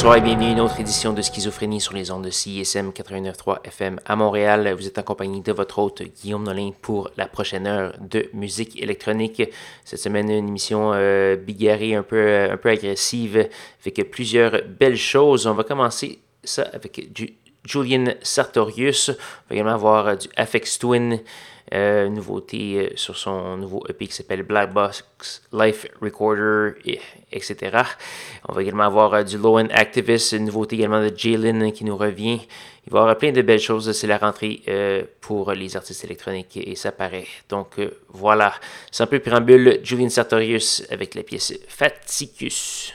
Bonsoir et bienvenue à une autre édition de Schizophrénie sur les ondes de CISM 89.3 FM à Montréal. Vous êtes en compagnie de votre hôte Guillaume Nolin pour la prochaine heure de musique électronique. Cette semaine, une émission euh, bigarrée, un peu, euh, un peu agressive, avec plusieurs belles choses. On va commencer ça avec du Julian Sartorius. On va également avoir du FX Twin. Euh, nouveauté euh, sur son nouveau EP qui s'appelle Black Box Life Recorder, et, etc. On va également avoir euh, du Low End Activist, une nouveauté également de Jalen qui nous revient. Il va y avoir plein de belles choses. C'est la rentrée pour les artistes électroniques et ça paraît. Donc voilà, c'est un peu préambule. Julian Sartorius avec la pièce Faticus.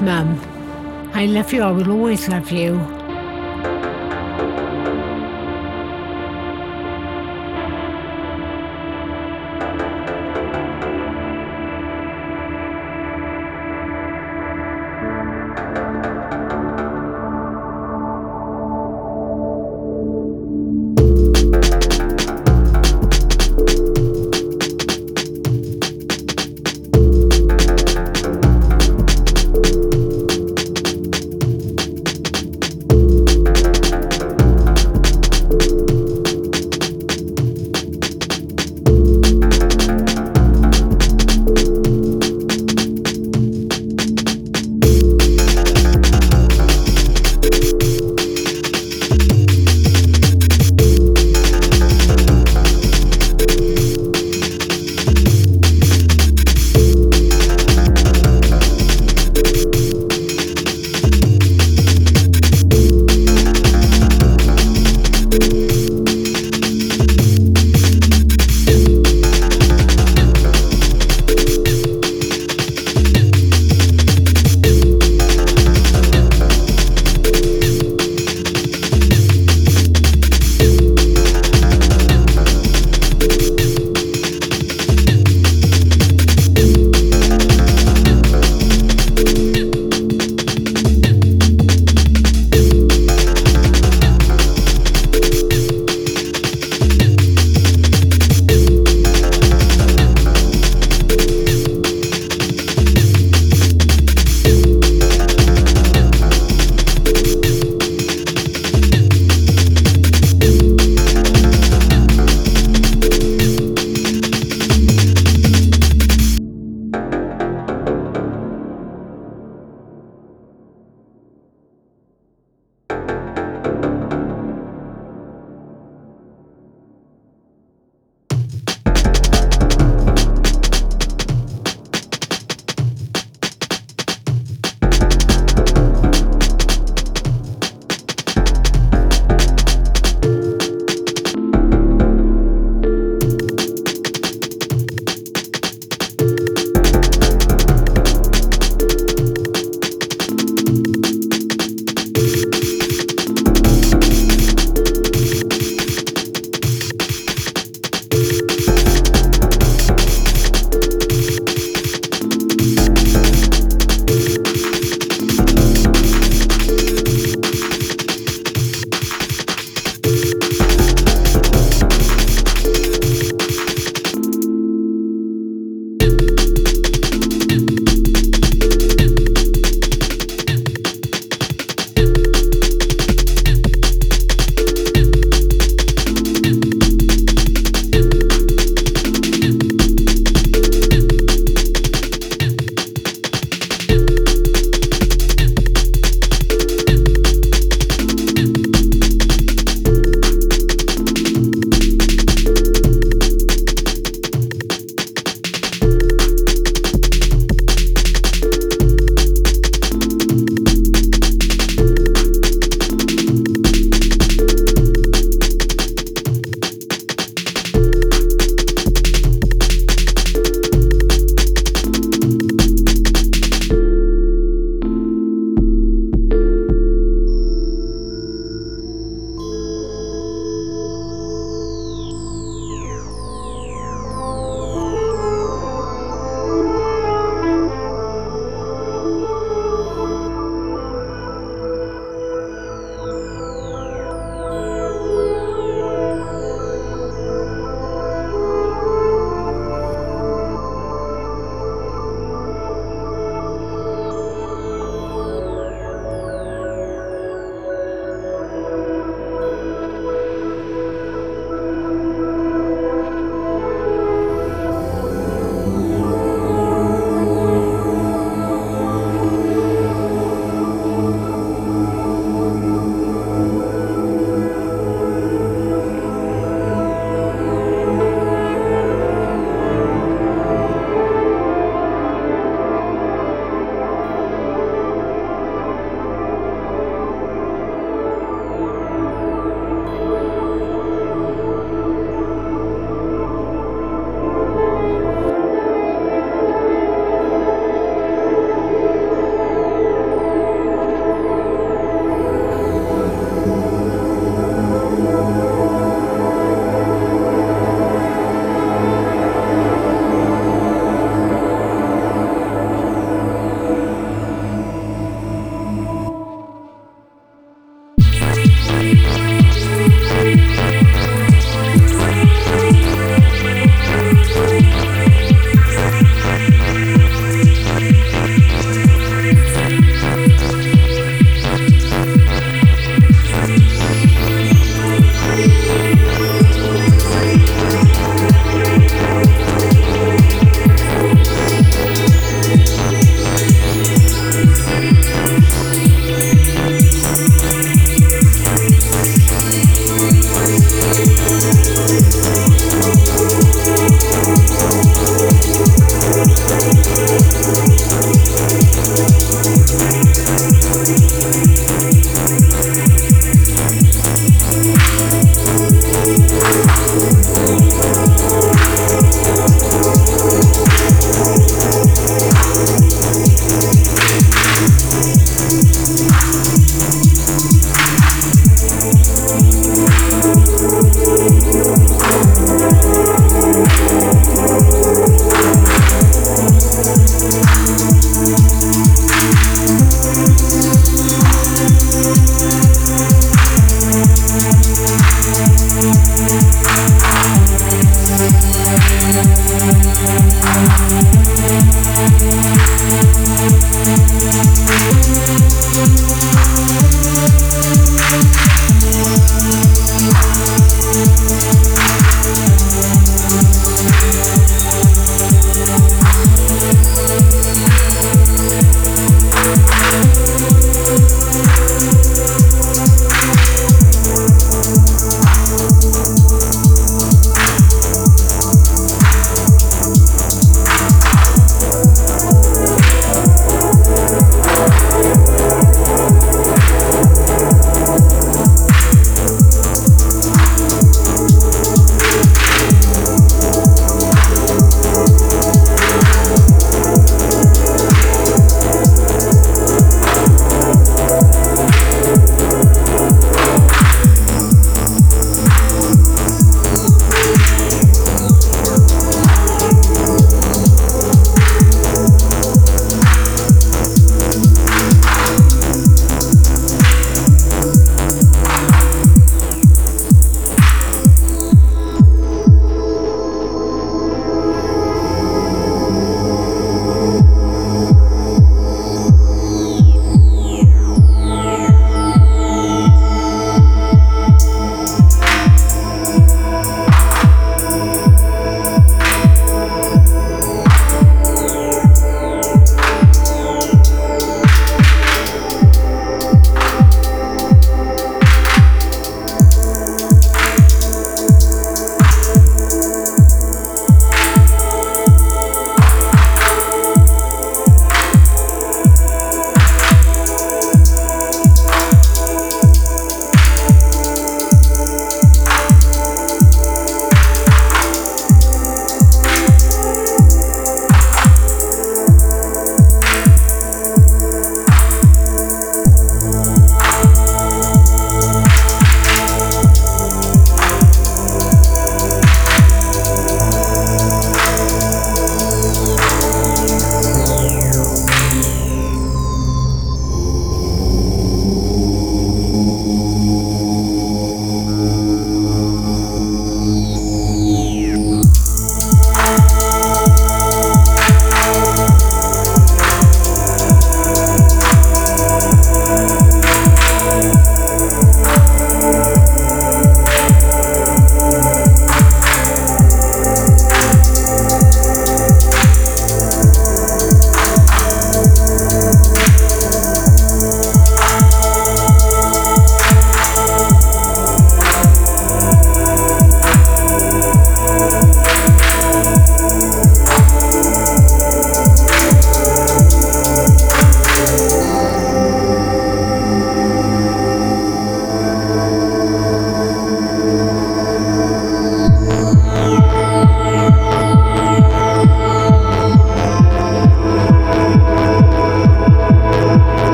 Mum. I love you, I will always love you.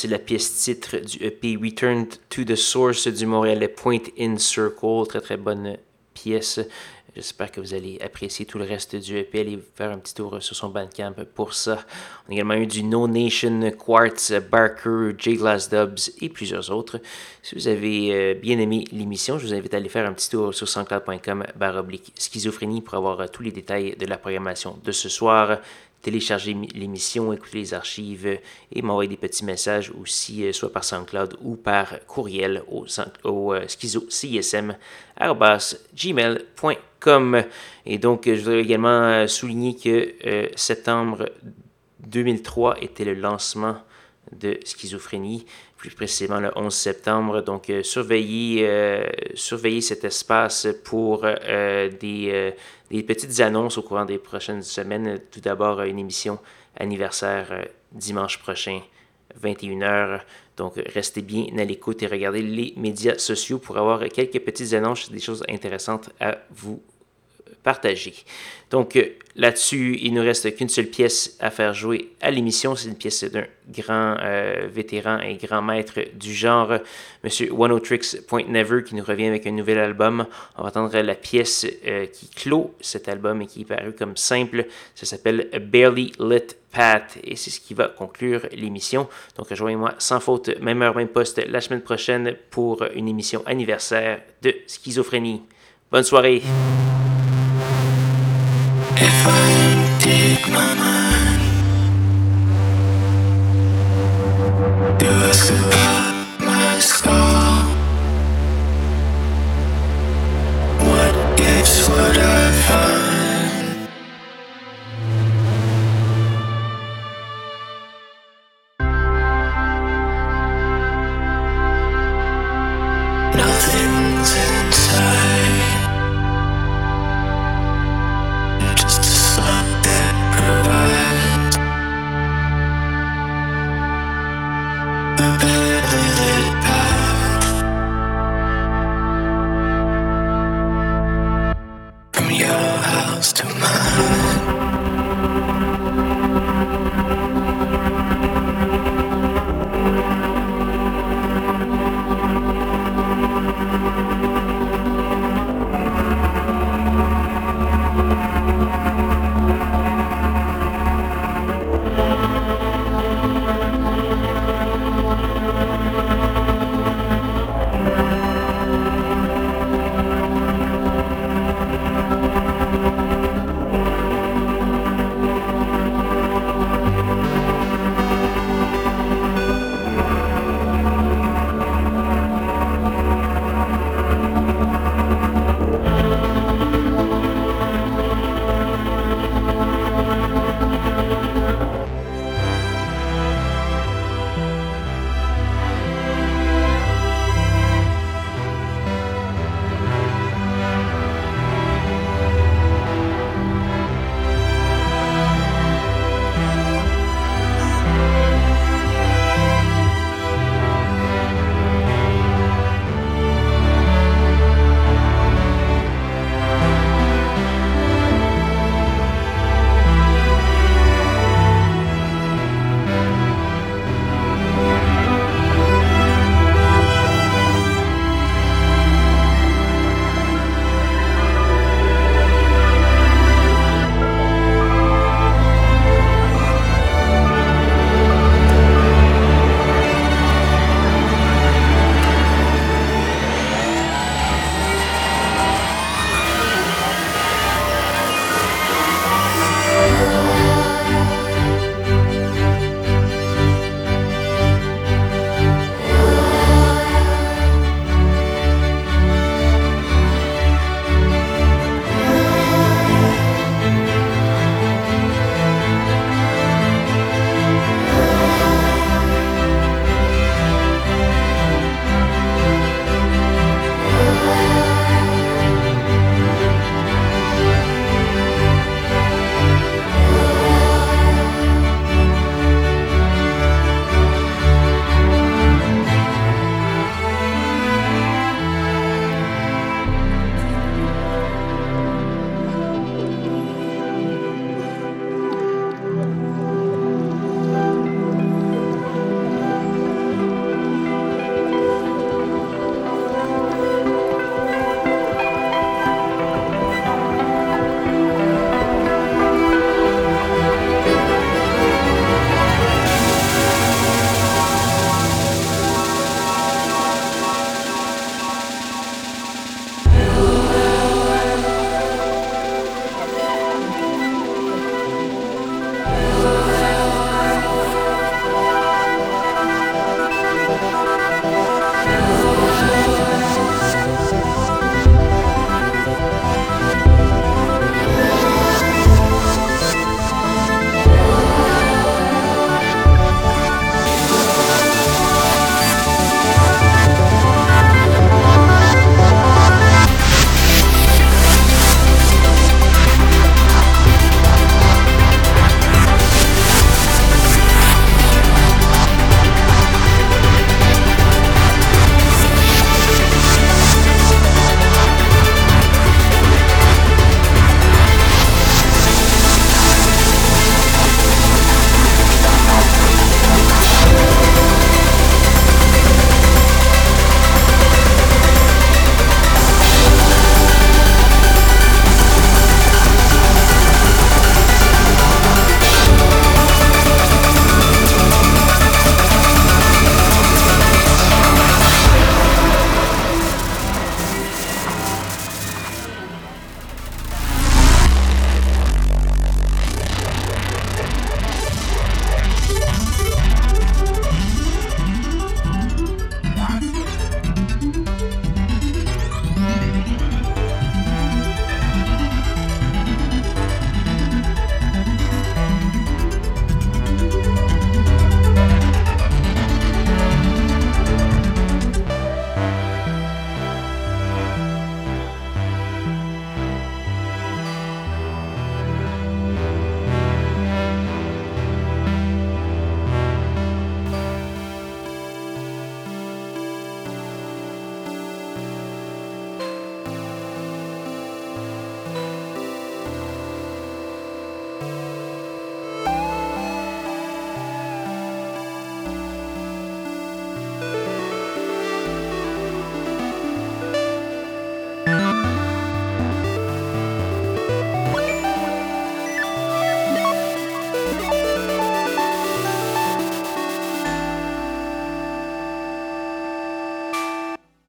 C'est la pièce titre du EP Return to the Source du Montréalais Point in Circle. Très très bonne pièce. J'espère que vous allez apprécier tout le reste du EP. Allez faire un petit tour sur son bandcamp pour ça. On a également eu du No Nation, Quartz, Barker, J Glass Dubs et plusieurs autres. Si vous avez euh, bien aimé l'émission, je vous invite à aller faire un petit tour sur soundcloud.com oblique schizophrénie pour avoir euh, tous les détails de la programmation de ce soir télécharger l'émission, écouter les archives et m'envoyer des petits messages aussi, euh, soit par SoundCloud ou par courriel au, au schizo gmail.com. Et donc, je voudrais également euh, souligner que euh, septembre 2003 était le lancement de schizophrénie, plus précisément le 11 septembre. Donc, euh, surveillez, surveillez cet espace pour des, des, petites annonces au courant des prochaines semaines. Tout d'abord, une émission anniversaire dimanche prochain, 21h. Donc, restez bien à l'écoute et regardez les médias sociaux pour avoir quelques petites annonces, des choses intéressantes à vous partager. Donc, euh, là-dessus, il ne reste qu'une seule pièce à faire jouer à l'émission. C'est une pièce d'un grand euh, vétéran et grand maître du genre, M. One Tricks Point Never, qui nous revient avec un nouvel album. On va entendre la pièce euh, qui clôt cet album et qui est paru comme simple. Ça s'appelle Barely Lit Path et c'est ce qui va conclure l'émission. Donc, rejoignez-moi sans faute, même heure, même poste, la semaine prochaine pour une émission anniversaire de Schizophrénie. Bonne soirée! Do I survive